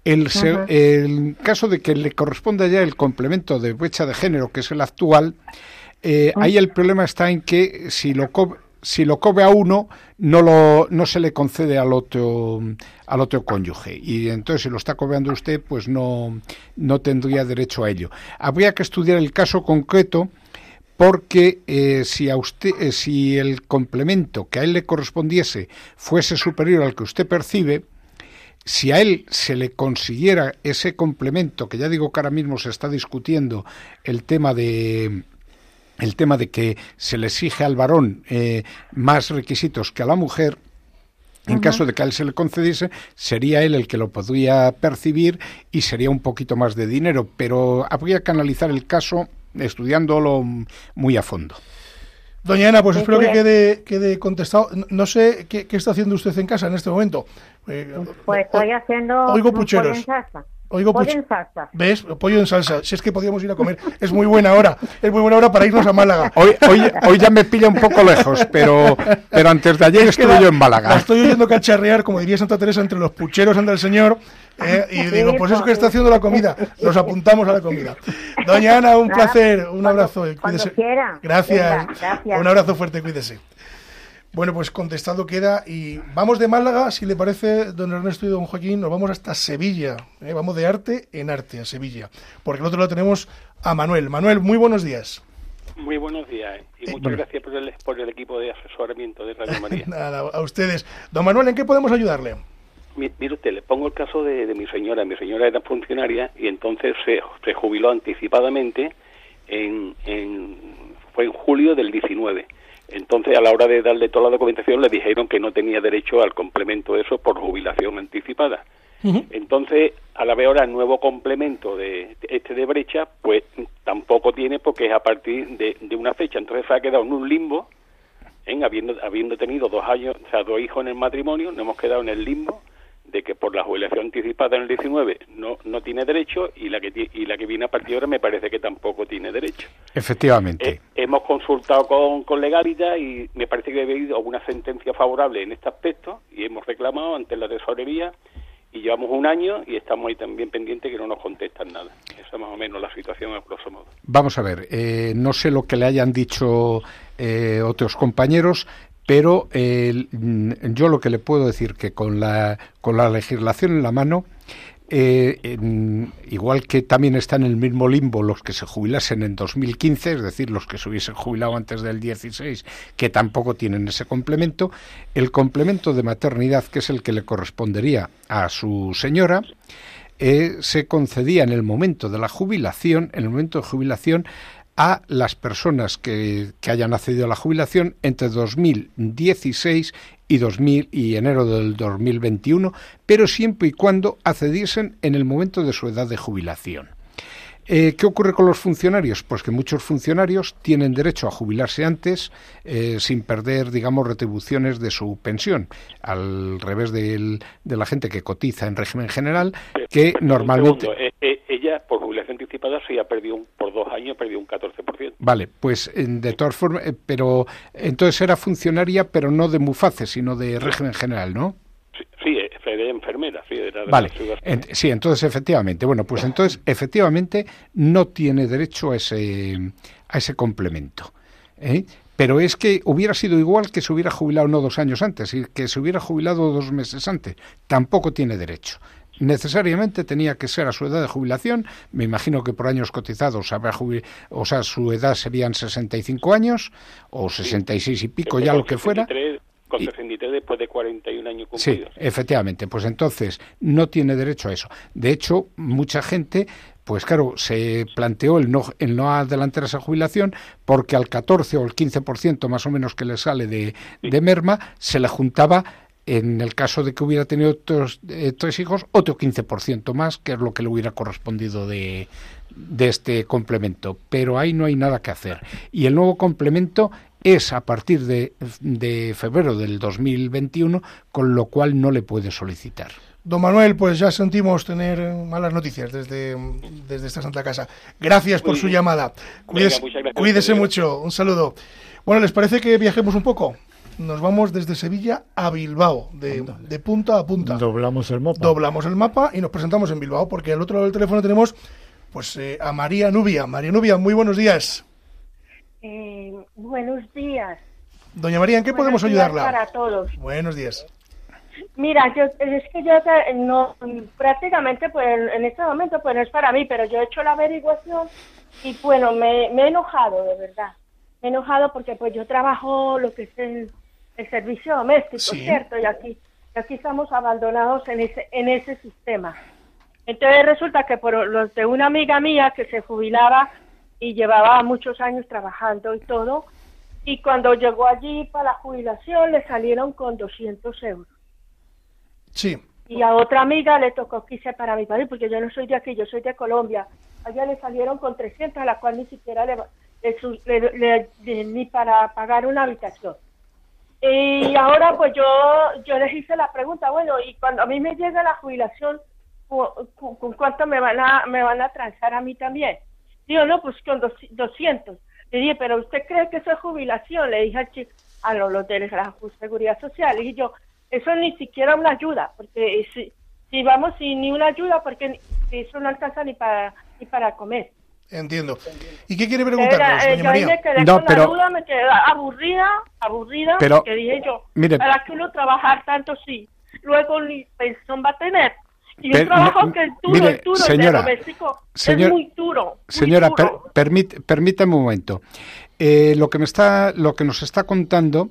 El, el, caso de que le corresponda ya el complemento de brecha de género, que es el actual, eh, ahí el problema está en que si lo si lo cobre a uno, no, lo, no se le concede al otro, al otro cónyuge. Y entonces, si lo está cobrando usted, pues no, no tendría derecho a ello. Habría que estudiar el caso concreto porque eh, si a usted eh, si el complemento que a él le correspondiese fuese superior al que usted percibe si a él se le consiguiera ese complemento que ya digo que ahora mismo se está discutiendo el tema de el tema de que se le exige al varón eh, más requisitos que a la mujer en caso de que a él se le concediese, sería él el que lo podría percibir y sería un poquito más de dinero, pero habría que analizar el caso estudiándolo muy a fondo. Doña Ana, pues espero que quede, quede contestado. No sé qué, está haciendo usted en casa en este momento. Eh, pues estoy haciendo oigo pucheros. Oigo pollo en salsa. ¿Ves? Pollo en salsa. Si es que podíamos ir a comer. Es muy buena hora. Es muy buena hora para irnos a Málaga. Hoy, hoy, hoy ya me pilla un poco lejos, pero, pero antes de ayer estuve yo en Málaga. estoy oyendo cacharrear, como diría Santa Teresa, entre los pucheros ante el Señor. Eh, y digo, pues eso que está haciendo la comida. Nos apuntamos a la comida. Doña Ana, un placer. Un abrazo. Cuídese. Gracias. Un abrazo fuerte. Cuídese. Bueno, pues contestado queda y vamos de Málaga, si le parece, don Ernesto y don Joaquín, nos vamos hasta Sevilla. ¿eh? Vamos de arte en arte a Sevilla, porque el otro lado tenemos a Manuel. Manuel, muy buenos días. Muy buenos días y eh, muchas gracias por el, por el, equipo de asesoramiento de Radio María. [LAUGHS] Nada, a ustedes. Don Manuel, ¿en qué podemos ayudarle? Mire usted, le pongo el caso de, mi señora. Mi señora era funcionaria y entonces se, se jubiló anticipadamente en, en, fue en julio del 19 entonces, a la hora de darle toda la documentación, le dijeron que no tenía derecho al complemento de eso por jubilación anticipada. Entonces, a la vez ahora el nuevo complemento de este de brecha, pues tampoco tiene porque es a partir de, una fecha. Entonces se ha quedado en un limbo en habiendo, habiendo tenido dos años, o sea, dos hijos en el matrimonio, nos hemos quedado en el limbo de que por la jubilación anticipada en el 19 no, no tiene derecho y la que y la que viene a partir de ahora me parece que tampoco tiene derecho. Efectivamente. Eh, hemos consultado con, con y me parece que ha habido alguna sentencia favorable en este aspecto y hemos reclamado ante la tesorería y llevamos un año y estamos ahí también pendientes que no nos contestan nada. Esa es más o menos la situación a grosso modo. Vamos a ver, eh, no sé lo que le hayan dicho eh, otros compañeros, pero mm, yo lo que le puedo decir que con la, con la legislación en la mano, eh, igual que también están en el mismo limbo los que se jubilasen en 2015, es decir, los que se hubiesen jubilado antes del 16, que tampoco tienen ese complemento, el complemento de maternidad, que es el que le correspondería a su señora, eh, se concedía en el momento de la jubilación, en el momento de jubilación, a las personas que, hayan accedido a la jubilación entre 2016 y, 2000, y enero del 2021, pero siempre y cuando accediesen en el momento de su edad de jubilación. Eh, ¿Qué ocurre con los funcionarios? Pues que muchos funcionarios tienen derecho a jubilarse antes eh, sin perder, digamos, retribuciones de su pensión, al revés de la gente que cotiza en régimen general, que normalmente... Eh, ella, por jubilación anticipada, sí ha perdido, por dos años, perdido un 14%. Vale, pues de todas formas, pero entonces era funcionaria, pero no de MUFACE, sino de régimen general, ¿no? Sí, enfermera, sí, Vale, sí, entonces efectivamente, bueno, pues entonces efectivamente no tiene derecho a ese, a ese complemento. ¿eh? Pero es que hubiera sido igual que se hubiera jubilado no dos años antes, y que se hubiera jubilado dos meses antes. Tampoco tiene derecho necesariamente tenía que ser a su edad de jubilación, me imagino que por años cotizados habrá o sea, su edad serían 65 años o 66 y pico, ya lo que fuera. Con 63 después de 41 años cumplidos. Sí, efectivamente. Pues entonces no tiene derecho a eso. De hecho, mucha gente pues claro, se planteó el no, el no adelantar esa jubilación porque al 14 o el 15% más o menos que le sale de, de merma se le juntaba en el caso de que hubiera tenido eh, tres hijos, otro 15% más, que es lo que le hubiera correspondido de, de este complemento. Pero ahí no hay nada que hacer. Y el nuevo complemento es a partir de, de febrero del 2021, con lo cual no le puede solicitar. Don Manuel, pues ya sentimos tener malas noticias desde, desde esta Santa Casa. Gracias por su llamada. Cuídese, mucho. Un saludo. Bueno, ¿les parece que viajemos un poco? Nos vamos desde Sevilla a Bilbao, de, de, punta a punta. Doblamos el mapa. Doblamos el mapa y nos presentamos en Bilbao, porque al otro lado del teléfono tenemos pues eh, a María Nubia. María Nubia, muy buenos días. Eh, buenos días. Doña María, ¿en qué podemos ayudarla? Para todos. Buenos días. Mira, yo es que yo no prácticamente pues en este momento pues no es para mí, pero yo he hecho la averiguación y bueno, me, he enojado de verdad. Me he enojado porque pues yo trabajo lo que es el, servicio doméstico, ¿cierto? Y aquí aquí estamos abandonados en ese en ese sistema. Entonces resulta que por los de una amiga mía que se jubilaba y llevaba muchos años trabajando y todo. Y cuando llegó allí para la jubilación le salieron con 200 euros. Sí. Y a otra amiga le tocó quise para mi padre, porque yo no soy de aquí, yo soy de Colombia. A ella le salieron con 300, a la cual ni siquiera le, le, ni para pagar una habitación. Y ahora pues yo yo les hice la pregunta, bueno, y cuando a mí me llega la jubilación, ¿con, cuánto me van a me van a transar a mí también? Digo, no, pues con 200. Le dije, pero ¿usted cree que eso es jubilación? Le dije al chico, a los, de la Seguridad Social. Le dije yo, eso ni siquiera una ayuda, porque si, si vamos sin ni una ayuda, porque eso no alcanza ni para, ni para comer. Entiendo. ¿Y qué quiere preguntarnos, eh, doña María? Me quedé no, pero, la me quedé aburrida, aburrida, pero, porque dije yo, para que uno trabajar tanto, sí. Luego ni pensión va a tener. Y un trabajo que es duro, es duro, señora, es muy duro. señora, permítame un momento. Eh, lo que me está, lo que nos está contando,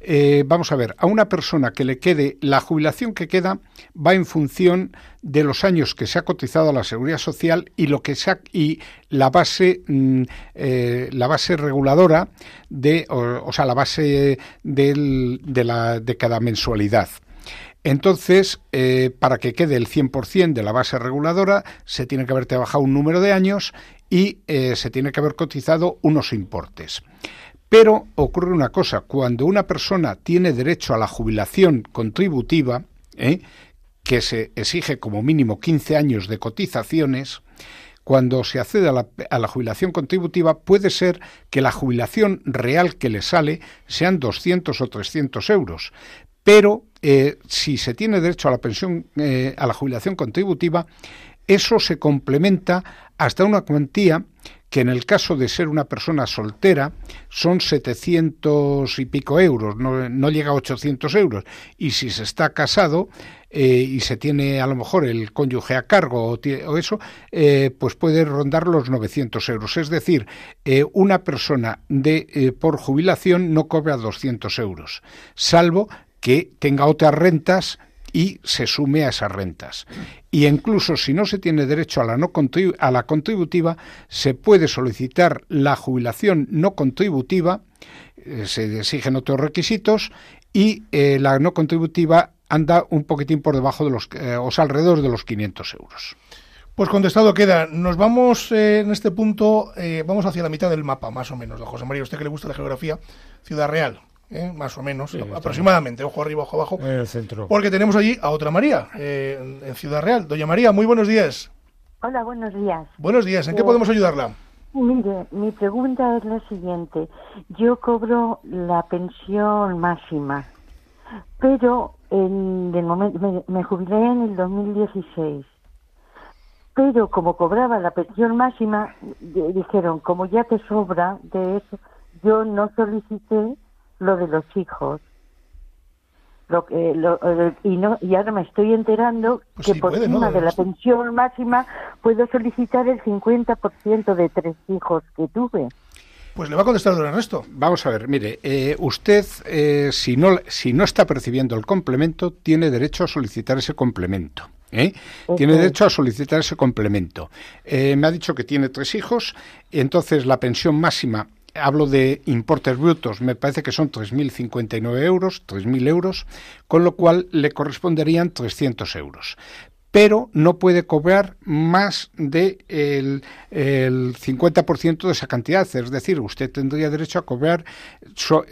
eh, vamos a ver, a una persona que le quede la jubilación que queda va en función de los años que se ha cotizado a la seguridad social y lo que se y la base, mm, eh, la base reguladora de, o, sea, la base de, la, de cada mensualidad. Entonces, eh, para que quede el 100% de la base reguladora, se tiene que haber trabajado un número de años y eh, se tiene que haber cotizado unos importes. Pero ocurre una cosa, cuando una persona tiene derecho a la jubilación contributiva, ¿eh? que se exige como mínimo 15 años de cotizaciones, cuando se accede a la, jubilación contributiva puede ser que la jubilación real que le sale sean 200 o 300 euros, pero eh, si se tiene derecho a la pensión, eh, a la jubilación contributiva, eso se complementa hasta una cuantía que en el caso de ser una persona soltera son 700 y pico euros, no, llega a 800 euros. Y si se está casado eh, y se tiene a lo mejor el cónyuge a cargo o, eso, pues puede rondar los 900 euros. Es decir, una persona de por jubilación no cobra 200 euros, salvo que tenga otras rentas y se sume a esas rentas. Y incluso si no se tiene derecho a la, no a la contributiva, se puede solicitar la jubilación no contributiva, eh, se exigen otros requisitos, y eh, la no contributiva anda un poquitín por debajo de los, eh, o sea, alrededor de los 500 euros. Pues contestado queda. Nos vamos en este punto, vamos hacia la mitad del mapa, más o menos, don José María. Usted que le gusta la geografía, Ciudad Real. ¿Eh? más o menos, aproximadamente, ojo arriba, ojo abajo. En el centro. Porque tenemos allí a otra María, eh, en Ciudad Real. Doña María, muy buenos días. Hola, buenos días. Buenos días, ¿en qué podemos ayudarla? Mire, mi pregunta es la siguiente. Yo cobro la pensión máxima, pero en el momento, me, me jubilé en el 2016 pero como cobraba la pensión máxima, dijeron, como ya te sobra de eso, yo no solicité lo de los hijos. Lo, que eh, y, no, y ahora me estoy enterando pues que por encima de la pensión máxima puedo solicitar el 50% de tres hijos que tuve. Pues le va a contestar don Ernesto. Vamos a ver, mire, eh, usted eh, si, no, si no está percibiendo el complemento, tiene derecho a solicitar ese complemento. Tiene derecho a solicitar ese complemento. me ha dicho que tiene tres hijos, entonces la pensión máxima hablo de importes brutos, me parece que son 3.059 euros, 3.000 euros, con lo cual le corresponderían 300 euros. Pero no puede cobrar más del de el 50% de esa cantidad. Es decir, usted tendría derecho a cobrar,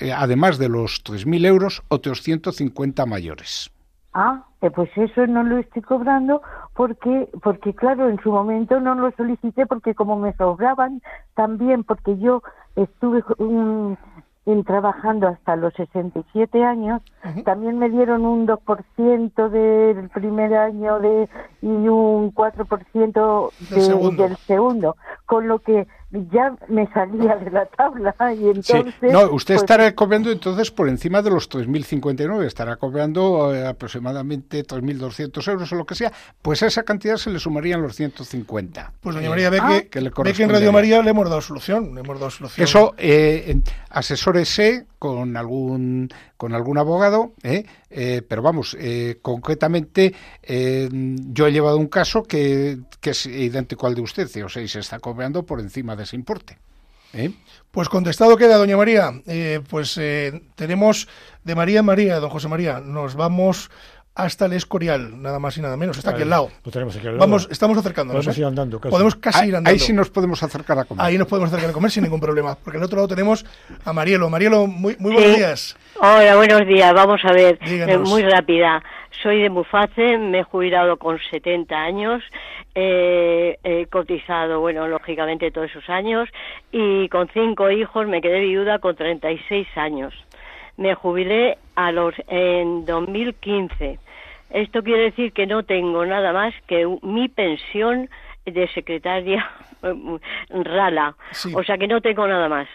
eh, además de los 3.000 euros, otros 150 mayores. Ah, eh, pues eso no lo estoy cobrando porque, porque claro, en su momento no lo solicité porque como me sobraban también, porque yo estuve en, trabajando hasta los 67 años, también me dieron un 2% del primer año de y un 4% del segundo, con lo que ya me salía de la tabla [LAUGHS] y entonces... No, usted pues estará cobrando entonces por encima de los 3.059, estará cobrando eh, aproximadamente 3.200 euros o lo que sea, pues a esa cantidad se le sumarían los 150. Pues doña María, ve, ah. que, ve que en Radio María le hemos dado solución, le hemos dado solución. Eso, eh, asesórese con algún con algún abogado, ¿eh? Eh, pero vamos, eh, concretamente yo he llevado un caso que, es idéntico al de usted, o sea, y se está cobrando por encima de ese importe. Pues contestado queda, doña María. pues tenemos de María María, don José María. Nos vamos hasta el Escorial, nada más y nada menos. Está aquí al lado. Vamos, estamos acercándonos. Podemos ir andando. Podemos casi ir andando. Ahí sí nos podemos acercar a comer. Ahí nos podemos acercar a comer sin ningún problema. Porque al otro lado tenemos a Marielo. Marielo, muy, muy buenos días. Hola, buenos días. Vamos a ver, eh, muy rápida. Soy de Muface, me he jubilado con 70 años, eh, he cotizado, bueno, lógicamente todos esos años, y con cinco hijos me quedé viuda con 36 años. Me jubilé a los en 2015 esto quiere decir que no tengo nada más que mi pensión de secretaria [LAUGHS] rala. O sea que no tengo nada más.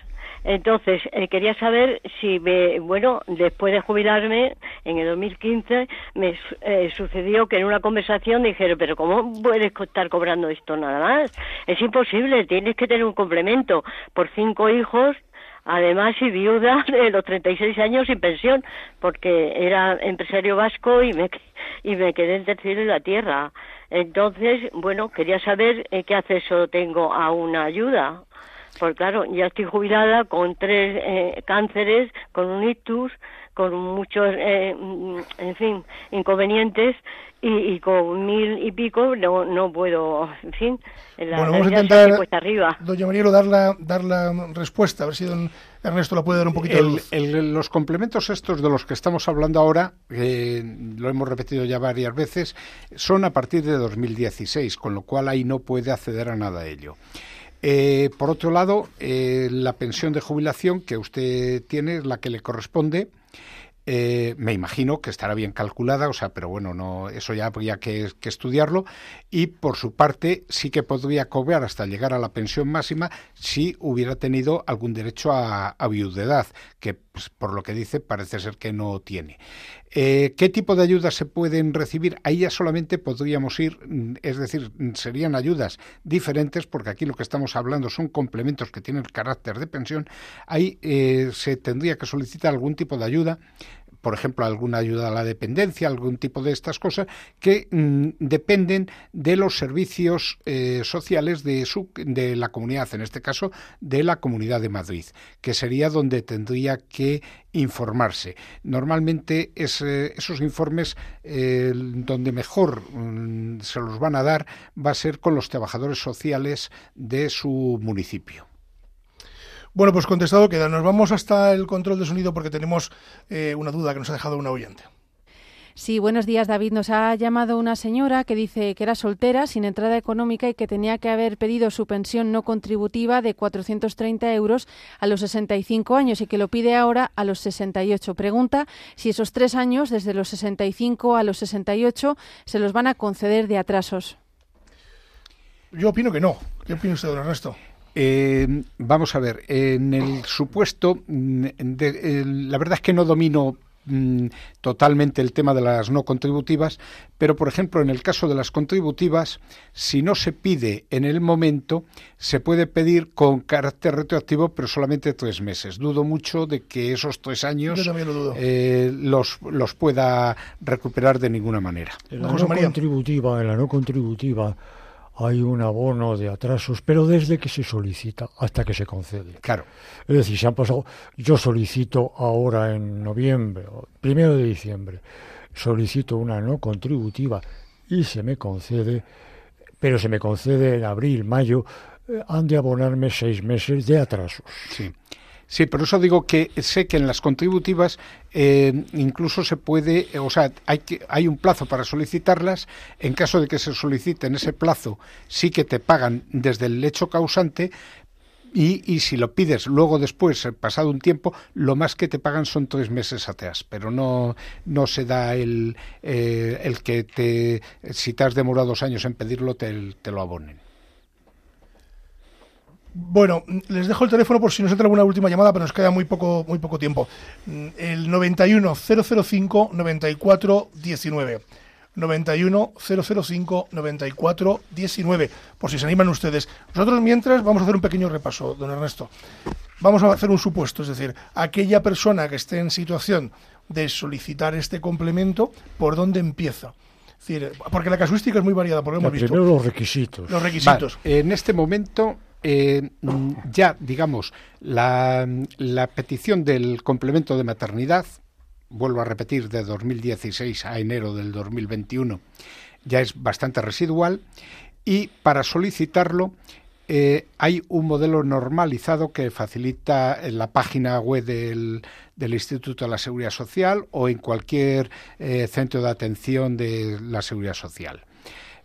Entonces, eh, quería saber si, me, bueno, después de jubilarme, en el 2015, me eh, sucedió que en una conversación dijeron, pero ¿cómo puedes estar cobrando esto nada más? Es imposible, tienes que tener un complemento por cinco hijos Además, y viuda [LAUGHS] de los 36 años sin pensión, porque era empresario vasco y me, y me quedé en tercero en la tierra. Entonces, bueno, quería saber eh, qué acceso tengo a una ayuda. Porque claro, ya estoy jubilada con tres eh, cánceres, con un ictus, con muchos, eh, en fin, inconvenientes y, con mil y pico no, no puedo, en fin, la, bueno, vamos a intentar, arriba. doña Marielo, dar la, dar la respuesta, a ver si don Ernesto la puede dar un poquito los complementos estos de los que estamos hablando ahora, lo hemos repetido ya varias veces, son a partir de 2016, con lo cual ahí no puede acceder a nada de ello. Eh, por otro lado, eh, la pensión de jubilación que usted tiene es la que le corresponde eh, me imagino que estará bien calculada, o sea, pero bueno, no, eso ya habría que, estudiarlo. Y por su parte, sí que podría cobrar hasta llegar a la pensión máxima si hubiera tenido algún derecho a, a viudedad, que pues, por lo que dice parece ser que no tiene. Eh, ¿Qué tipo de ayudas se pueden recibir? Ahí ya solamente podríamos ir, mm, es decir, mm, serían ayudas diferentes, porque aquí lo que estamos hablando son complementos que tienen carácter de pensión. Ahí eh, se tendría que solicitar algún tipo de ayuda por ejemplo, alguna ayuda a la dependencia, algún tipo de estas cosas, que mm, dependen de los servicios eh, sociales de, su, de la comunidad, en este caso de la Comunidad de Madrid, que sería donde tendría que informarse. Normalmente esos informes donde mejor mm, se los van a dar va a ser con los trabajadores sociales de su municipio. Bueno, pues contestado queda. Nos vamos hasta el control de sonido porque tenemos eh, una duda que nos ha dejado una oyente. Sí, buenos días, David. Nos ha llamado una señora que dice que era soltera, sin entrada económica y que tenía que haber pedido su pensión no contributiva de 430 euros a los 65 años y que lo pide ahora a los 68. Pregunta si esos tres años, desde los 65 a los 68, se los van a conceder de atrasos. Yo opino que no. ¿Qué opina usted, don Ernesto? Eh, vamos a ver, en el supuesto, mm, la verdad es que no domino mm, totalmente el tema de las no contributivas, pero por ejemplo en el caso de las contributivas, si no se pide en el momento, se puede pedir con carácter retroactivo, pero solamente tres meses. Dudo mucho de que esos tres años eh, los, los pueda recuperar de ninguna manera. En la no contributiva, en la no contributiva hay un abono de atrasos, pero desde que se solicita hasta que se concede. Claro. Es decir, se han pasado, yo solicito ahora en noviembre, primero de diciembre, solicito una no contributiva y se me concede, pero se me concede en abril, mayo, eh, han de abonarme seis meses de atrasos. Sí. Sí, por eso digo que sé que en las contributivas eh, incluso se puede, o sea, hay, que, hay un plazo para solicitarlas. En caso de que se solicite en ese plazo, sí que te pagan desde el hecho causante, y, y, si lo pides luego después, eh, pasado un tiempo, lo más que te pagan son tres meses atrás, pero no, no se da el, eh, el que te, si te has demorado dos años en pedirlo, te, te lo abonen. Bueno, les dejo el teléfono por si nos entra alguna última llamada, pero nos queda muy poco, muy poco tiempo. El 91 005 94 19. 91 005 94 19, por si se animan ustedes. Nosotros mientras vamos a hacer un pequeño repaso, don Ernesto. Vamos a hacer un supuesto, es decir, aquella persona que esté en situación de solicitar este complemento, ¿por dónde empieza? porque la casuística es muy variada, por lo hemos visto. Primero los requisitos. Los requisitos. en este momento eh, ya, digamos, la, petición del complemento de maternidad, vuelvo a repetir, de 2016 a enero del 2021, ya es bastante residual y para solicitarlo eh, hay un modelo normalizado que facilita en la página web del, Instituto de la Seguridad Social o en cualquier eh, centro de atención de la Seguridad Social.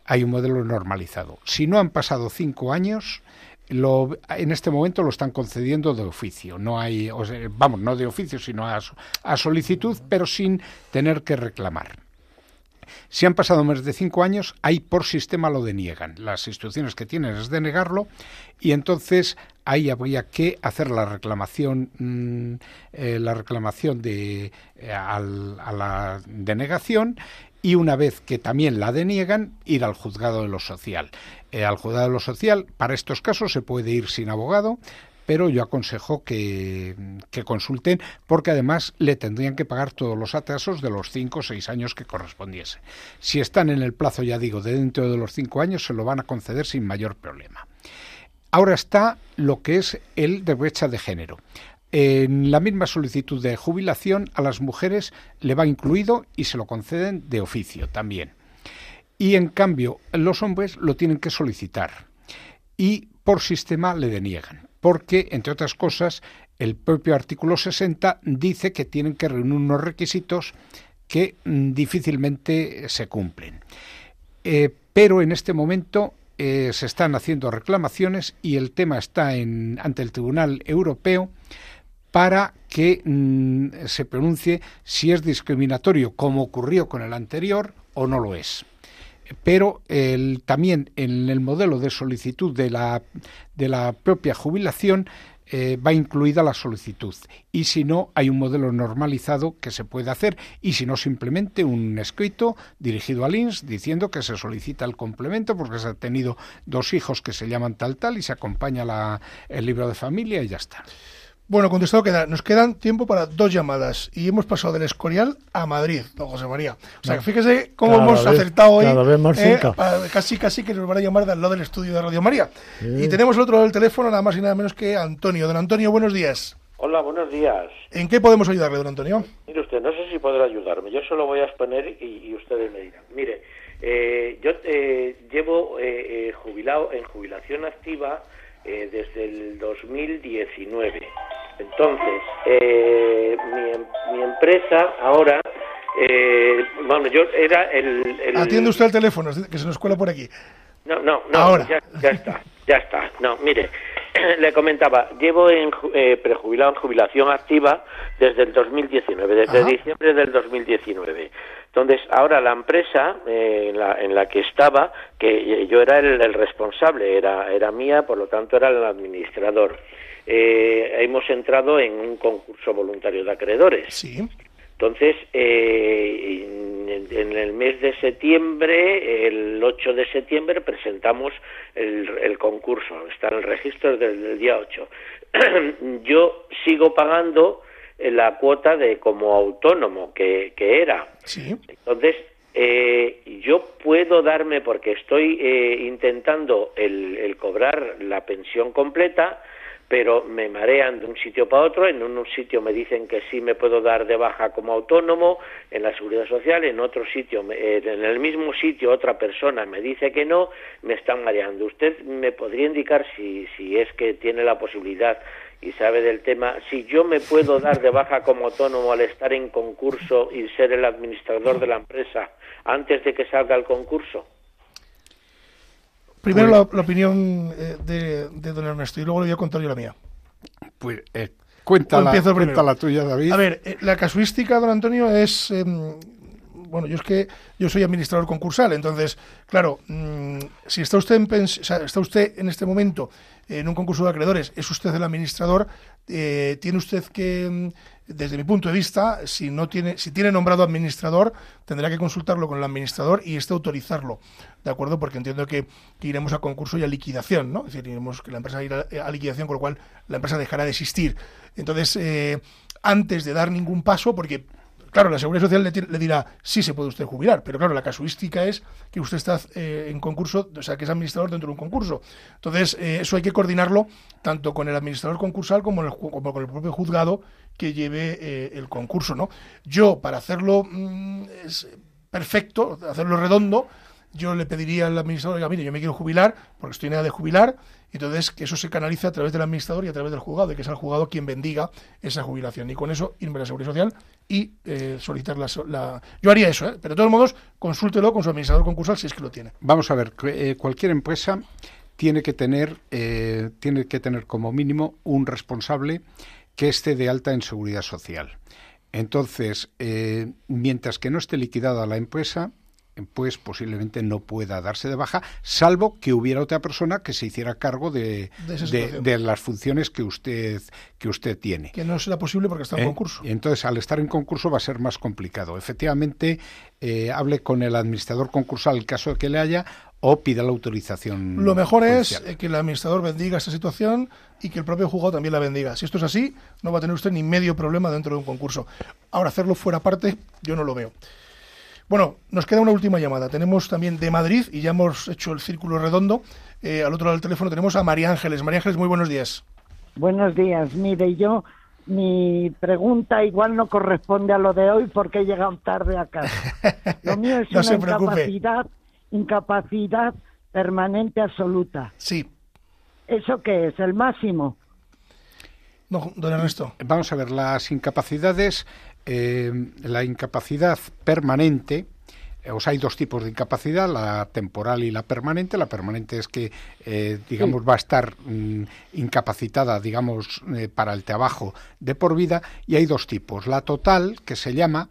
Hay un modelo normalizado. Si no han pasado cinco años, lo, en este momento lo están concediendo de oficio. No hay, vamos, no de oficio, sino a, solicitud, pero sin tener que reclamar. Si han pasado más de cinco años, ahí por sistema lo deniegan. Las instrucciones que tienen es denegarlo y entonces ahí habría que hacer la reclamación, mm, eh, la reclamación de, eh, a la denegación y una vez que también la deniegan, ir al juzgado de lo social. Eh, al juzgado de lo social, para estos casos se puede ir sin abogado, pero yo aconsejo que, que, consulten porque además le tendrían que pagar todos los atrasos de los cinco o seis años que correspondiese. Si están en el plazo, ya digo, de dentro de los cinco años, se lo van a conceder sin mayor problema. Ahora está lo que es el de brecha de género. En la misma solicitud de jubilación a las mujeres le va incluido y se lo conceden de oficio también. Y en cambio, los hombres lo tienen que solicitar y por sistema le deniegan, porque, entre otras cosas, el propio artículo 60 dice que tienen que reunir unos requisitos que mm, difícilmente se cumplen. Eh, pero en este momento eh, se están haciendo reclamaciones y el tema está en, ante el Tribunal Europeo para que mm, se pronuncie si es discriminatorio, como ocurrió con el anterior, o no lo es. Pero también en el modelo de solicitud de la, de la propia jubilación eh, va incluida la solicitud. Y si no, hay un modelo normalizado que se puede hacer. Y si no, simplemente un escrito dirigido al INS diciendo que se solicita el complemento porque se ha tenido dos hijos que se llaman tal tal y se acompaña la, el libro de familia y ya está. Bueno, contestado queda. Nos quedan tiempo para dos llamadas y hemos pasado del Escorial a Madrid, don José María. O sea, fíjese cómo hemos acertado hoy. Cada vez más eh, casi, casi que nos van a llamar del lado del estudio de Radio María. Y tenemos el otro del teléfono, nada más y nada menos que Antonio. Don Antonio, buenos días. Hola, buenos días. ¿En qué podemos ayudarle, don Antonio? Mire usted, no sé si podrá ayudarme. Yo solo voy a exponer y, ustedes me dirán. Mire, eh, yo eh, llevo jubilado en jubilación activa desde el 2019. Entonces, eh, mi, mi, empresa ahora, eh, bueno, yo era el, Atiende usted el teléfono, que se nos cuela por aquí. No, no, no, ahora. Ya, está, ya está. No, mire, [CLEARS THROAT] le comentaba, llevo en eh, prejubilado en jubilación activa desde el 2019, desde diciembre del 2019. Entonces, ahora la empresa eh, en, la, en, la, que estaba, que yo era el, el responsable, era, era mía, por lo tanto era el administrador eh, hemos entrado en un concurso voluntario de acreedores. Sí. Entonces, eh, en, el mes de septiembre, el 8 de septiembre, presentamos el, concurso. Está en el registro desde el día 8. [CLEARS THROAT] Yo sigo pagando la cuota de como autónomo que, que era. Sí. Entonces, eh, yo puedo darme, porque estoy eh, intentando el, el, cobrar la pensión completa, pero me marean de un sitio para otro, en un sitio me dicen que sí me puedo dar de baja como autónomo en la seguridad social, en otro sitio, eh, en el mismo sitio otra persona me dice que no, me están mareando. ¿Usted me podría indicar si, si es que tiene la posibilidad y sabe del tema, si yo me puedo dar de baja como autónomo al estar en concurso y ser el administrador de la empresa antes de que salga el concurso? Primero la, opinión eh, de, don Ernesto y luego le voy a contar yo la mía. Pues eh, cuéntala, la tuya, David. A ver, eh, la casuística, don Antonio, es... Bueno, yo es que yo soy administrador concursal, entonces, claro, mm, si está usted, en está usted en este momento en un concurso de acreedores, es usted el administrador, tiene usted que mm, desde mi punto de vista, si no tiene, si tiene nombrado administrador, tendrá que consultarlo con el administrador y este autorizarlo, ¿de acuerdo? Porque entiendo que, iremos a concurso y a liquidación, ¿no? Es decir, iremos que la empresa irá a liquidación, con lo cual la empresa dejará de existir. Entonces, eh, antes de dar ningún paso, porque Claro, la Seguridad Social le, dirá, sí se puede usted jubilar, pero claro, la casuística es que usted está eh, en concurso, o sea, que es administrador dentro de un concurso. Entonces, eh, eso hay que coordinarlo tanto con el administrador concursal como, con el propio juzgado que lleve eh, el concurso, ¿no? Yo, para hacerlo mm, perfecto, hacerlo redondo, yo le pediría al administrador, oiga, mire, yo me quiero jubilar, porque estoy en edad de jubilar, entonces, que eso se canalice a través del administrador y a través del juzgado, y que sea el juzgado quien bendiga esa jubilación. Y con eso irme a la Seguridad Social y eh, solicitar la, Yo haría eso, ¿eh? pero de todos modos, consúltelo con su administrador concursal si es que lo tiene. Vamos a ver, eh, cualquier empresa tiene que tener eh, tiene que tener como mínimo un responsable que esté de alta en seguridad social. Entonces, mientras que no esté liquidada la empresa, pues posiblemente no pueda darse de baja, salvo que hubiera otra persona que se hiciera cargo de, de, las funciones que usted, que usted tiene. Que no será posible porque está en ¿Eh? concurso. Entonces, al estar en concurso va a ser más complicado. Efectivamente, eh, hable con el administrador concursal el caso de que le haya o pida la autorización. Lo mejor es que el administrador bendiga esta situación y que el propio juzgado también la bendiga. Si esto es así, no va a tener usted ni medio problema dentro de un concurso. Ahora, hacerlo fuera parte, yo no lo veo. Bueno, nos queda una última llamada. Tenemos también de Madrid y ya hemos hecho el círculo redondo. Eh, al otro lado del teléfono tenemos a María Ángeles. María Ángeles, muy buenos días. Buenos días. Mire, yo mi pregunta igual no corresponde a lo de hoy porque he llegado tarde a casa. [LAUGHS] Lo mío es una incapacidad, incapacidad permanente absoluta. Sí. ¿Eso qué es? ¿El máximo? No, don Ernesto. Vamos a ver, las incapacidades, eh, la incapacidad permanente, eh, o sea, hay dos tipos de incapacidad, la temporal y la permanente. La permanente es que, eh, digamos, va a estar mm, incapacitada, digamos, para el trabajo de por vida. Y hay dos tipos. La total, que se llama,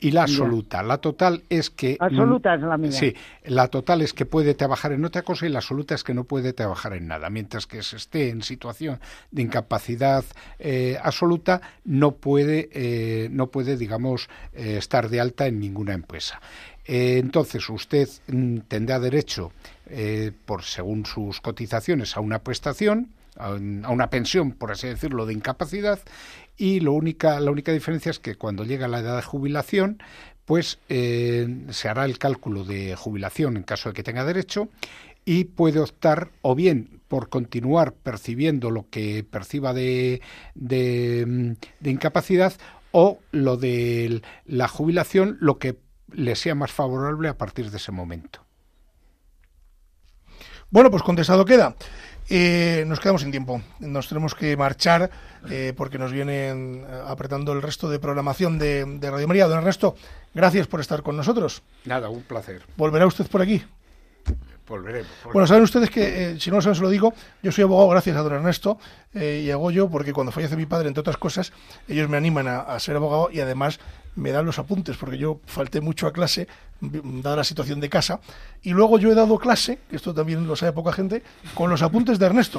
y la absoluta. La total es que... Absoluta es la mía. Sí, la total es que puede trabajar en otra cosa y la absoluta es que no puede trabajar en nada. Mientras que se esté en situación de incapacidad eh, absoluta, no puede, eh, no puede digamos, eh, estar de alta en ninguna empresa. entonces, usted mm, tendrá derecho, por según sus cotizaciones, a una prestación, a una pensión, por así decirlo, de incapacidad y lo única, la única diferencia es que cuando llega la edad de jubilación, pues eh, se hará el cálculo de jubilación en caso de que tenga derecho y puede optar o bien por continuar percibiendo lo que perciba de, de, de incapacidad o lo de la jubilación, lo que le sea más favorable a partir de ese momento. Bueno, pues contestado queda. Eh, nos quedamos sin tiempo. Nos tenemos que marchar eh, porque nos vienen eh, apretando el resto de programación de, de, Radio María. Don Ernesto, gracias por estar con nosotros. Nada, un placer. ¿Volverá usted por aquí? Volveremos. Bueno, saben ustedes que, si no lo saben, se lo digo, yo soy abogado gracias a don Ernesto y hago yo porque cuando fallece mi padre, entre otras cosas, ellos me animan a ser abogado y además me dan los apuntes, porque yo falté mucho a clase, dada la situación de casa, y luego yo he dado clase, que esto también lo sabe poca gente, con los apuntes de Ernesto.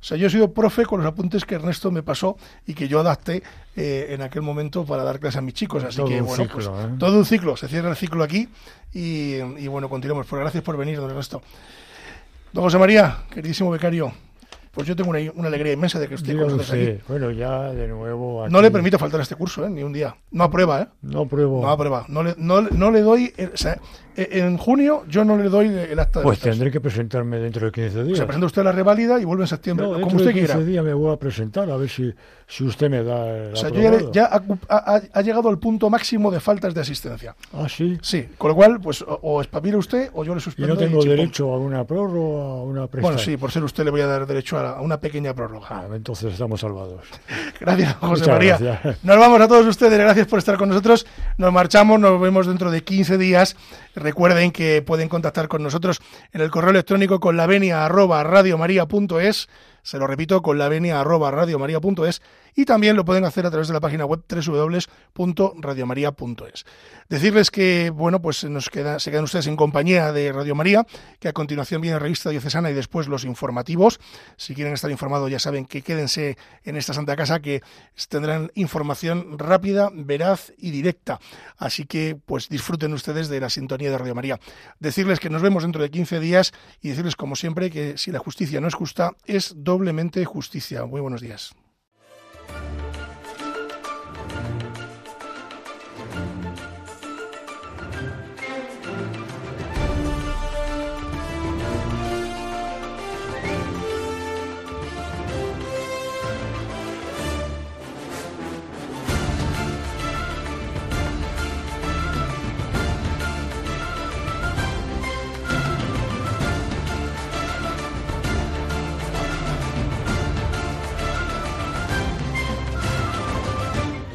O sea, yo he sido profe con los apuntes que Ernesto me pasó y que yo adapté eh, en aquel momento para dar clase a mis chicos. Así que, bueno, pues ¿eh? todo un ciclo. Se cierra el ciclo aquí y, y bueno, continuamos. Pues gracias por venir, don Ernesto. Don José María, queridísimo becario, pues yo tengo una, una alegría inmensa de que esté con nosotros aquí. Bueno, ya de nuevo. No le permito faltar a este curso, ¿eh? ni un día. No aprueba, ¿eh? No apruebo. No aprueba. No le, no, no le doy. o sea, e, en junio yo no le doy el acta de Pues tendré que presentarme dentro de 15 días. Se presenta usted la reválida y vuelve en septiembre. No, como usted de 15 días me voy a presentar a ver si, si usted me da. El o sea, yo ya, ya ha, ha, llegado al punto máximo de faltas de asistencia. Ah, sí. Sí, con lo cual, pues o, espabila usted o yo le suspendo. ¿Y no tengo derecho a una prórroga a una prestación? Bueno, sí, por ser usted le voy a dar derecho a, a una pequeña prórroga. Ah, entonces estamos salvados. [LAUGHS] Gracias, José María. Nos vamos a todos ustedes, gracias por estar con nosotros. Nos marchamos, nos vemos dentro de 15 días. Recuerden que pueden contactar con nosotros en el correo electrónico con la venia arroba radiomaria.es. Se lo repito, con la venia arroba radiomaria.es y también lo pueden hacer a través de la página web www.radiomaria.es. Decirles que, bueno, pues nos queda, se quedan ustedes en compañía de Radio María, que a continuación viene revista diocesana y después los informativos. Si quieren estar informados, ya saben que quédense en esta Santa Casa, que tendrán información rápida, veraz y directa. Así que, pues disfruten ustedes de la sintonía de Radio María. Decirles que nos vemos dentro de 15 días y decirles, como siempre, que si la justicia no es justa, es doblemente justicia. Muy buenos días.